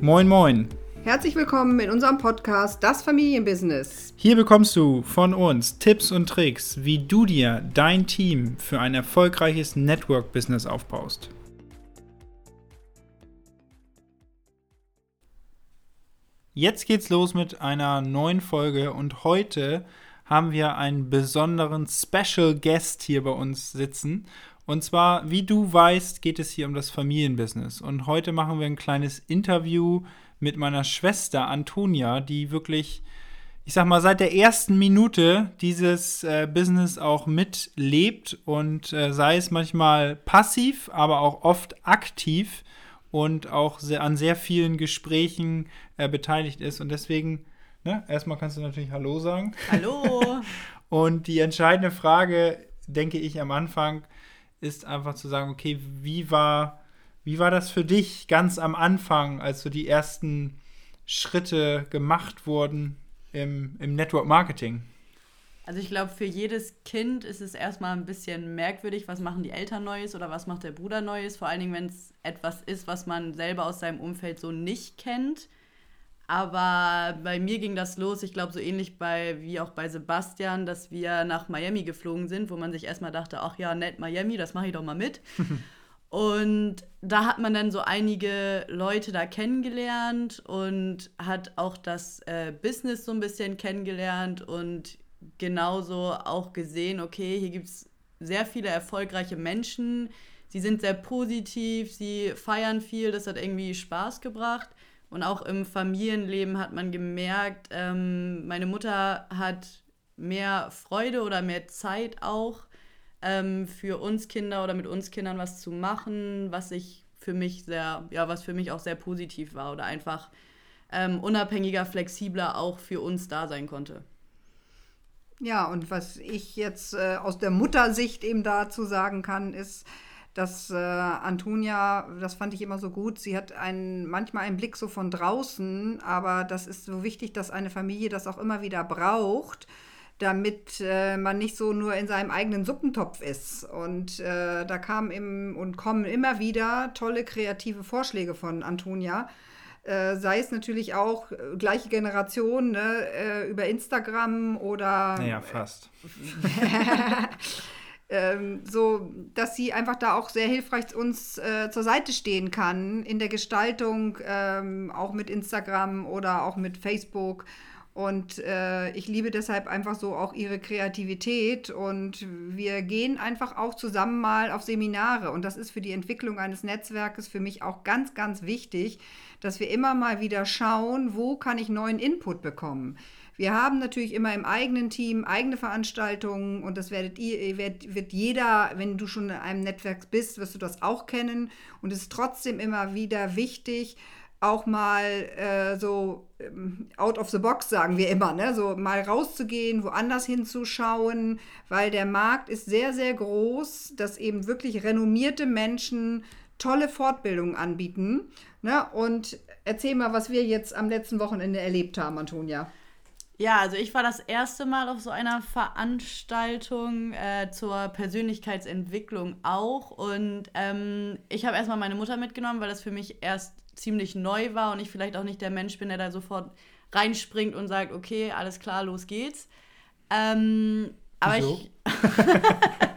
Moin, moin. Herzlich willkommen in unserem Podcast Das Familienbusiness. Hier bekommst du von uns Tipps und Tricks, wie du dir dein Team für ein erfolgreiches Network-Business aufbaust. Jetzt geht's los mit einer neuen Folge und heute haben wir einen besonderen Special Guest hier bei uns sitzen. Und zwar, wie du weißt, geht es hier um das Familienbusiness. Und heute machen wir ein kleines Interview mit meiner Schwester Antonia, die wirklich, ich sag mal, seit der ersten Minute dieses äh, Business auch mitlebt und äh, sei es manchmal passiv, aber auch oft aktiv und auch sehr, an sehr vielen Gesprächen äh, beteiligt ist. Und deswegen, ne, erstmal kannst du natürlich Hallo sagen. Hallo. und die entscheidende Frage, denke ich, am Anfang ist einfach zu sagen, okay, wie war, wie war das für dich ganz am Anfang, als so die ersten Schritte gemacht wurden im, im Network Marketing? Also ich glaube, für jedes Kind ist es erstmal ein bisschen merkwürdig, was machen die Eltern Neues oder was macht der Bruder Neues. Vor allen Dingen, wenn es etwas ist, was man selber aus seinem Umfeld so nicht kennt. Aber bei mir ging das los, ich glaube, so ähnlich bei, wie auch bei Sebastian, dass wir nach Miami geflogen sind, wo man sich erstmal dachte, ach ja, nett Miami, das mache ich doch mal mit. und da hat man dann so einige Leute da kennengelernt und hat auch das äh, Business so ein bisschen kennengelernt und genauso auch gesehen, okay, hier gibt es sehr viele erfolgreiche Menschen. Sie sind sehr positiv, sie feiern viel, das hat irgendwie Spaß gebracht. Und auch im Familienleben hat man gemerkt, ähm, meine Mutter hat mehr Freude oder mehr Zeit auch ähm, für uns Kinder oder mit uns Kindern was zu machen, was ich für mich sehr, ja, was für mich auch sehr positiv war oder einfach ähm, unabhängiger, flexibler auch für uns da sein konnte. Ja, und was ich jetzt äh, aus der Muttersicht eben dazu sagen kann, ist, dass äh, Antonia, das fand ich immer so gut, sie hat einen, manchmal einen Blick so von draußen, aber das ist so wichtig, dass eine Familie das auch immer wieder braucht, damit äh, man nicht so nur in seinem eigenen Suppentopf ist. Und äh, da kamen im, und kommen immer wieder tolle kreative Vorschläge von Antonia äh, sei es natürlich auch äh, gleiche Generation, ne, äh, über Instagram oder. Naja, fast. ähm, so, dass sie einfach da auch sehr hilfreich uns äh, zur Seite stehen kann in der Gestaltung, ähm, auch mit Instagram oder auch mit Facebook. Und äh, ich liebe deshalb einfach so auch ihre Kreativität. Und wir gehen einfach auch zusammen mal auf Seminare. Und das ist für die Entwicklung eines Netzwerkes für mich auch ganz, ganz wichtig, dass wir immer mal wieder schauen, wo kann ich neuen Input bekommen. Wir haben natürlich immer im eigenen Team eigene Veranstaltungen und das werdet ihr, wird, wird jeder, wenn du schon in einem Netzwerk bist, wirst du das auch kennen. Und es ist trotzdem immer wieder wichtig, auch mal äh, so ähm, out of the box, sagen wir immer, ne? so mal rauszugehen, woanders hinzuschauen, weil der Markt ist sehr, sehr groß, dass eben wirklich renommierte Menschen tolle Fortbildungen anbieten. Ne? Und erzähl mal, was wir jetzt am letzten Wochenende erlebt haben, Antonia. Ja, also ich war das erste Mal auf so einer Veranstaltung äh, zur Persönlichkeitsentwicklung auch. Und ähm, ich habe erstmal meine Mutter mitgenommen, weil das für mich erst ziemlich neu war und ich vielleicht auch nicht der Mensch bin, der da sofort reinspringt und sagt, okay, alles klar, los geht's. Ähm, aber so. ich,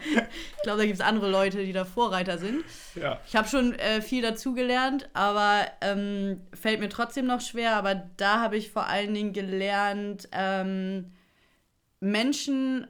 ich glaube, da gibt es andere Leute, die da Vorreiter sind. Ja. Ich habe schon äh, viel dazugelernt, aber ähm, fällt mir trotzdem noch schwer. Aber da habe ich vor allen Dingen gelernt, ähm, Menschen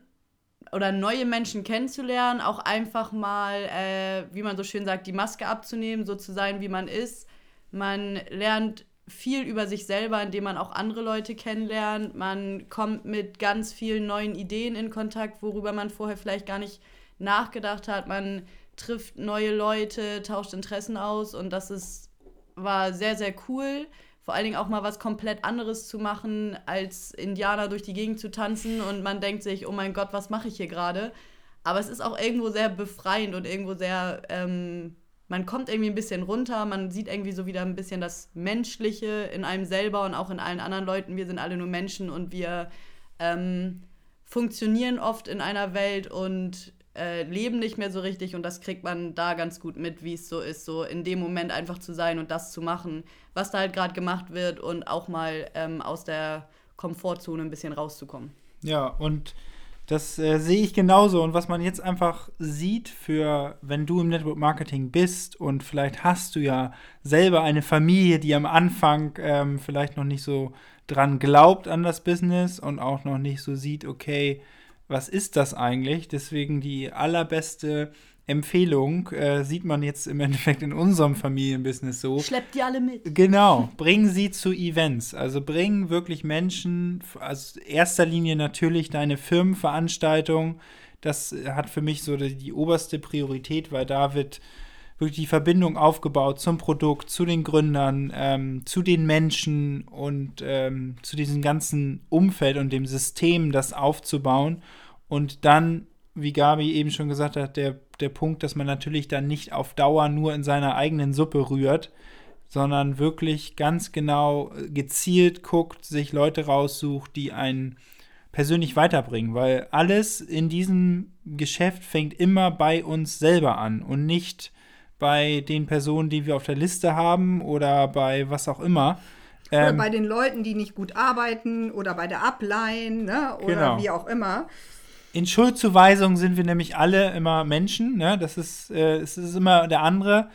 oder neue Menschen kennenzulernen, auch einfach mal, äh, wie man so schön sagt, die Maske abzunehmen, so zu sein, wie man ist. Man lernt viel über sich selber, indem man auch andere Leute kennenlernt. Man kommt mit ganz vielen neuen Ideen in Kontakt, worüber man vorher vielleicht gar nicht nachgedacht hat. Man trifft neue Leute, tauscht Interessen aus und das ist, war sehr, sehr cool. Vor allen Dingen auch mal was komplett anderes zu machen, als Indianer durch die Gegend zu tanzen und man denkt sich, oh mein Gott, was mache ich hier gerade? Aber es ist auch irgendwo sehr befreiend und irgendwo sehr ähm, man kommt irgendwie ein bisschen runter, man sieht irgendwie so wieder ein bisschen das Menschliche in einem selber und auch in allen anderen Leuten. Wir sind alle nur Menschen und wir ähm, funktionieren oft in einer Welt und äh, leben nicht mehr so richtig und das kriegt man da ganz gut mit, wie es so ist, so in dem Moment einfach zu sein und das zu machen, was da halt gerade gemacht wird und auch mal ähm, aus der Komfortzone ein bisschen rauszukommen. Ja, und das äh, sehe ich genauso. Und was man jetzt einfach sieht, für wenn du im Network Marketing bist und vielleicht hast du ja selber eine Familie, die am Anfang ähm, vielleicht noch nicht so dran glaubt an das Business und auch noch nicht so sieht, okay, was ist das eigentlich? Deswegen die allerbeste Empfehlung äh, sieht man jetzt im Endeffekt in unserem Familienbusiness so. Schleppt die alle mit. Genau, bring sie zu Events. Also bring wirklich Menschen, also erster Linie natürlich deine Firmenveranstaltung. Das hat für mich so die, die oberste Priorität, weil da wird wirklich die Verbindung aufgebaut zum Produkt, zu den Gründern, ähm, zu den Menschen und ähm, zu diesem ganzen Umfeld und dem System, das aufzubauen. Und dann, wie Gabi eben schon gesagt hat, der, der Punkt, dass man natürlich dann nicht auf Dauer nur in seiner eigenen Suppe rührt, sondern wirklich ganz genau äh, gezielt guckt, sich Leute raussucht, die einen persönlich weiterbringen, weil alles in diesem Geschäft fängt immer bei uns selber an und nicht bei den Personen, die wir auf der Liste haben oder bei was auch immer. Oder ähm, bei den Leuten, die nicht gut arbeiten oder bei der Upline ne? oder genau. wie auch immer. In Schuldzuweisung sind wir nämlich alle immer Menschen. Ne? Das ist, äh, es ist immer der andere.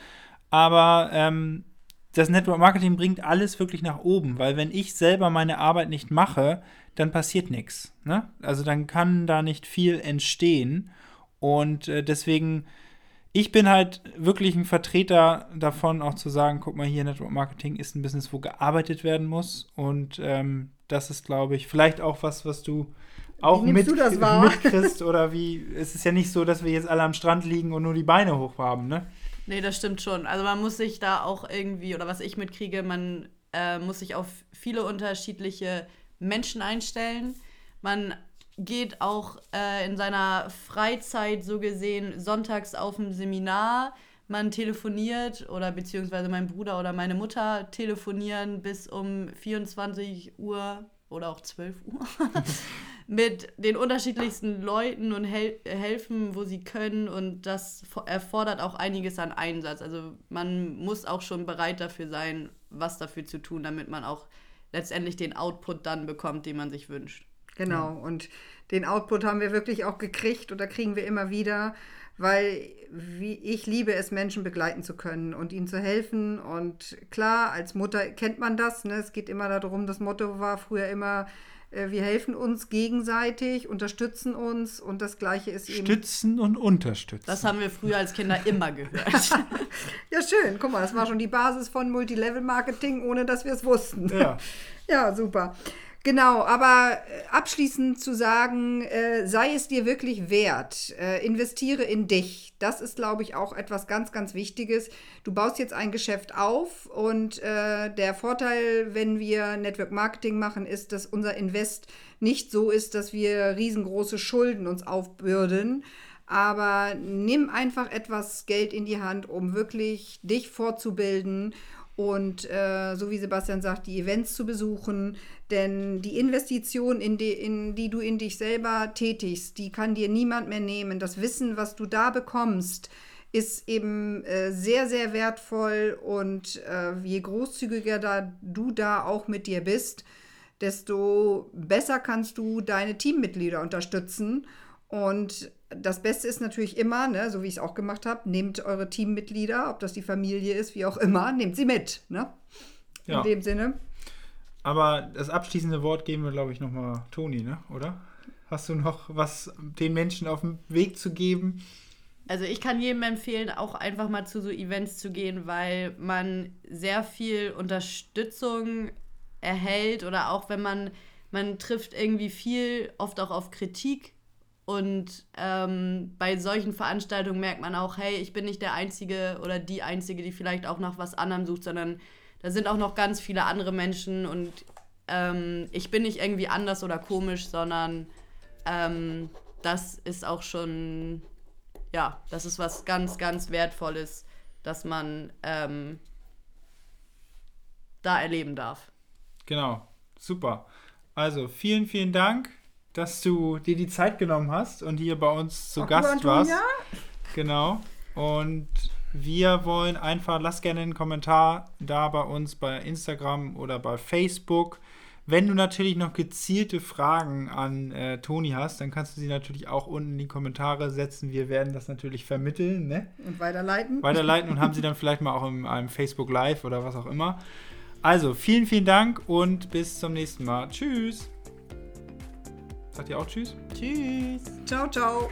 Aber ähm, das Network Marketing bringt alles wirklich nach oben, weil wenn ich selber meine Arbeit nicht mache, dann passiert nichts. Ne? Also dann kann da nicht viel entstehen. Und äh, deswegen ich bin halt wirklich ein Vertreter davon, auch zu sagen, guck mal hier, Network Marketing ist ein Business, wo gearbeitet werden muss. Und ähm, das ist, glaube ich, vielleicht auch was, was du auch mit, du mitkriegst. Oder wie, es ist ja nicht so, dass wir jetzt alle am Strand liegen und nur die Beine hoch haben, ne? Nee, das stimmt schon. Also man muss sich da auch irgendwie, oder was ich mitkriege, man äh, muss sich auf viele unterschiedliche Menschen einstellen. Man geht auch äh, in seiner Freizeit so gesehen sonntags auf ein Seminar. Man telefoniert oder beziehungsweise mein Bruder oder meine Mutter telefonieren bis um 24 Uhr oder auch 12 Uhr mit den unterschiedlichsten Leuten und hel helfen, wo sie können. Und das erfordert auch einiges an Einsatz. Also man muss auch schon bereit dafür sein, was dafür zu tun, damit man auch letztendlich den Output dann bekommt, den man sich wünscht. Genau, ja. und den Output haben wir wirklich auch gekriegt oder kriegen wir immer wieder, weil wie, ich liebe es, Menschen begleiten zu können und ihnen zu helfen. Und klar, als Mutter kennt man das. Ne? Es geht immer darum, das Motto war früher immer, äh, wir helfen uns gegenseitig, unterstützen uns und das Gleiche ist eben. Stützen und unterstützen. Das haben wir früher als Kinder immer gehört. ja, schön. Guck mal, das war schon die Basis von Multilevel-Marketing, ohne dass wir es wussten. Ja. ja, super. Genau, aber äh, abschließend zu sagen, äh, sei es dir wirklich wert, äh, investiere in dich. Das ist, glaube ich, auch etwas ganz, ganz Wichtiges. Du baust jetzt ein Geschäft auf und äh, der Vorteil, wenn wir Network Marketing machen, ist, dass unser Invest nicht so ist, dass wir riesengroße Schulden uns aufbürden. Aber nimm einfach etwas Geld in die Hand, um wirklich dich vorzubilden und äh, so wie Sebastian sagt, die Events zu besuchen. Denn die Investition, in die, in die du in dich selber tätigst, die kann dir niemand mehr nehmen. Das Wissen, was du da bekommst, ist eben äh, sehr, sehr wertvoll. Und äh, je großzügiger da, du da auch mit dir bist, desto besser kannst du deine Teammitglieder unterstützen. Und das Beste ist natürlich immer, ne, so wie ich es auch gemacht habe, nehmt eure Teammitglieder, ob das die Familie ist, wie auch immer, nehmt sie mit. Ne? Ja. In dem Sinne. Aber das abschließende Wort geben wir, glaube ich, nochmal Toni, ne? oder? Hast du noch was den Menschen auf den Weg zu geben? Also ich kann jedem empfehlen, auch einfach mal zu so Events zu gehen, weil man sehr viel Unterstützung erhält oder auch wenn man, man trifft irgendwie viel, oft auch auf Kritik und ähm, bei solchen Veranstaltungen merkt man auch, hey, ich bin nicht der Einzige oder die Einzige, die vielleicht auch nach was anderem sucht, sondern da sind auch noch ganz viele andere Menschen und ähm, ich bin nicht irgendwie anders oder komisch, sondern ähm, das ist auch schon, ja, das ist was ganz, ganz Wertvolles, dass man ähm, da erleben darf. Genau, super. Also vielen, vielen Dank dass du dir die Zeit genommen hast und hier bei uns zu Auch Gast warst. Genau. Und wir wollen einfach, lass gerne einen Kommentar da bei uns bei Instagram oder bei Facebook. Wenn du natürlich noch gezielte Fragen an äh, Toni hast, dann kannst du sie natürlich auch unten in die Kommentare setzen. Wir werden das natürlich vermitteln, ne? Und weiterleiten. weiterleiten und haben sie dann vielleicht mal auch in einem Facebook Live oder was auch immer. Also, vielen, vielen Dank und bis zum nächsten Mal. Tschüss. Sagt ihr auch Tschüss? Tschüss. Ciao, ciao.